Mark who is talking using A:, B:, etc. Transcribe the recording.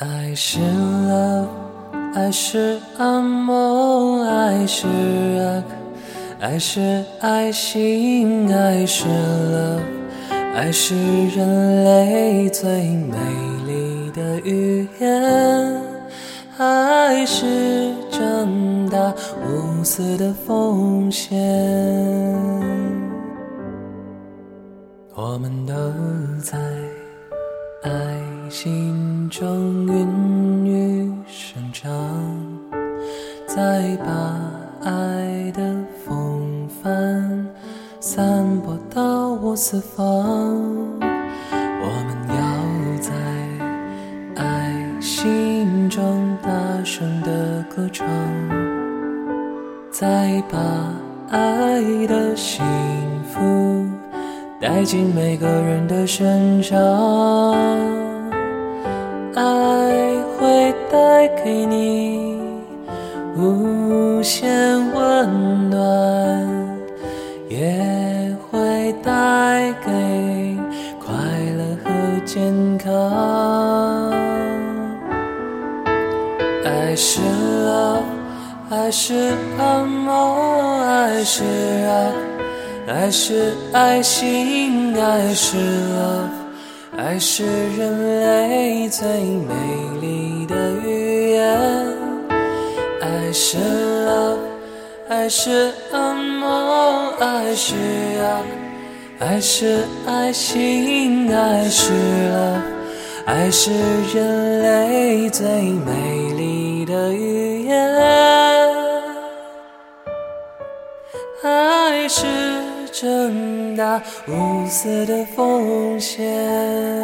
A: 爱是 love，爱是按摩，爱是 rock，爱是爱心，爱是乐爱是人类最美丽的语言，爱是正大无私的奉献。我们都在爱心中孕育生长，再把爱的风帆散播到我四方。我们要在爱心中大声的歌唱，再把爱的幸福。带进每个人的身上，爱会带给你无限温暖，也会带给快乐和健康。爱是 love，爱是按摩，爱是爱。爱是爱心，爱是 love，爱是人类最美丽的语言。爱是 love，爱是按摩，爱是 love，爱是爱心，爱是 love，爱是人类最美丽的语言。爱是。正大无私的奉献。